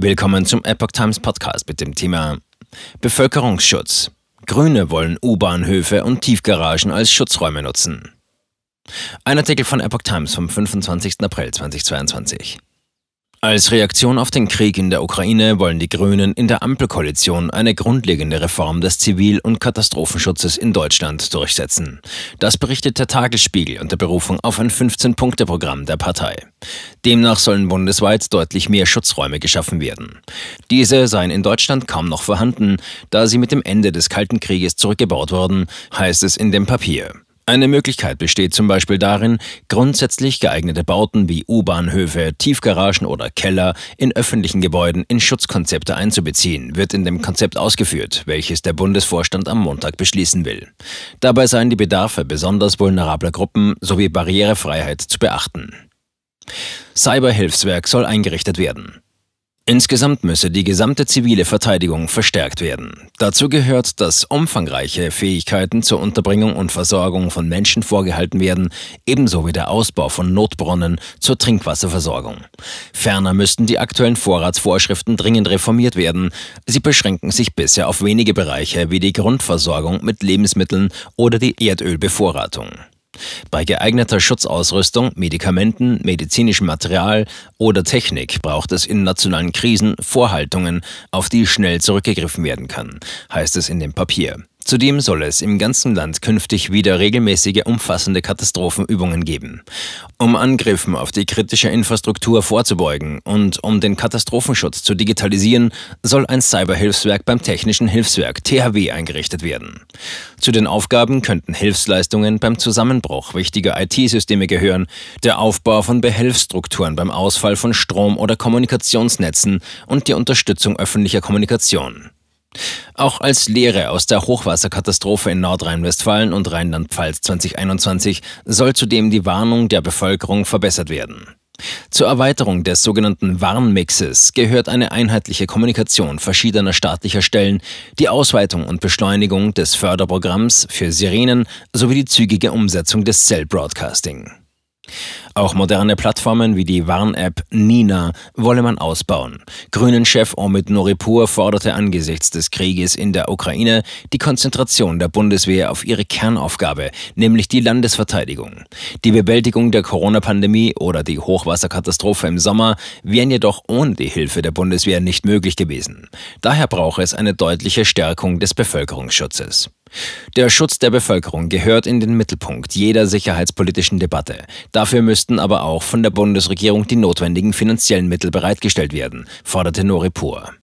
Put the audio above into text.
Willkommen zum Epoch Times Podcast mit dem Thema Bevölkerungsschutz. Grüne wollen U-Bahnhöfe und Tiefgaragen als Schutzräume nutzen. Ein Artikel von Epoch Times vom 25. April 2022. Als Reaktion auf den Krieg in der Ukraine wollen die Grünen in der Ampelkoalition eine grundlegende Reform des Zivil- und Katastrophenschutzes in Deutschland durchsetzen. Das berichtet der Tagesspiegel unter Berufung auf ein 15-Punkte-Programm der Partei. Demnach sollen bundesweit deutlich mehr Schutzräume geschaffen werden. Diese seien in Deutschland kaum noch vorhanden, da sie mit dem Ende des Kalten Krieges zurückgebaut wurden, heißt es in dem Papier. Eine Möglichkeit besteht zum Beispiel darin, grundsätzlich geeignete Bauten wie U-Bahnhöfe, Tiefgaragen oder Keller in öffentlichen Gebäuden in Schutzkonzepte einzubeziehen, wird in dem Konzept ausgeführt, welches der Bundesvorstand am Montag beschließen will. Dabei seien die Bedarfe besonders vulnerabler Gruppen sowie Barrierefreiheit zu beachten. Cyberhilfswerk soll eingerichtet werden. Insgesamt müsse die gesamte zivile Verteidigung verstärkt werden. Dazu gehört, dass umfangreiche Fähigkeiten zur Unterbringung und Versorgung von Menschen vorgehalten werden, ebenso wie der Ausbau von Notbrunnen zur Trinkwasserversorgung. Ferner müssten die aktuellen Vorratsvorschriften dringend reformiert werden. Sie beschränken sich bisher auf wenige Bereiche wie die Grundversorgung mit Lebensmitteln oder die Erdölbevorratung. Bei geeigneter Schutzausrüstung, Medikamenten, medizinischem Material oder Technik braucht es in nationalen Krisen Vorhaltungen, auf die schnell zurückgegriffen werden kann, heißt es in dem Papier. Zudem soll es im ganzen Land künftig wieder regelmäßige umfassende Katastrophenübungen geben. Um Angriffen auf die kritische Infrastruktur vorzubeugen und um den Katastrophenschutz zu digitalisieren, soll ein Cyberhilfswerk beim Technischen Hilfswerk THW eingerichtet werden. Zu den Aufgaben könnten Hilfsleistungen beim Zusammenbruch wichtiger IT-Systeme gehören, der Aufbau von Behelfsstrukturen beim Ausfall von Strom- oder Kommunikationsnetzen und die Unterstützung öffentlicher Kommunikation. Auch als Lehre aus der Hochwasserkatastrophe in Nordrhein-Westfalen und Rheinland-Pfalz 2021 soll zudem die Warnung der Bevölkerung verbessert werden. Zur Erweiterung des sogenannten Warnmixes gehört eine einheitliche Kommunikation verschiedener staatlicher Stellen, die Ausweitung und Beschleunigung des Förderprogramms für Sirenen sowie die zügige Umsetzung des Cell Broadcasting. Auch moderne Plattformen wie die Warn-App Nina wolle man ausbauen. Grünen-Chef Omid Noripur forderte angesichts des Krieges in der Ukraine die Konzentration der Bundeswehr auf ihre Kernaufgabe, nämlich die Landesverteidigung. Die Bewältigung der Corona-Pandemie oder die Hochwasserkatastrophe im Sommer wären jedoch ohne die Hilfe der Bundeswehr nicht möglich gewesen. Daher brauche es eine deutliche Stärkung des Bevölkerungsschutzes. Der Schutz der Bevölkerung gehört in den Mittelpunkt jeder sicherheitspolitischen Debatte. Dafür müssten aber auch von der Bundesregierung die notwendigen finanziellen Mittel bereitgestellt werden, forderte Noripur.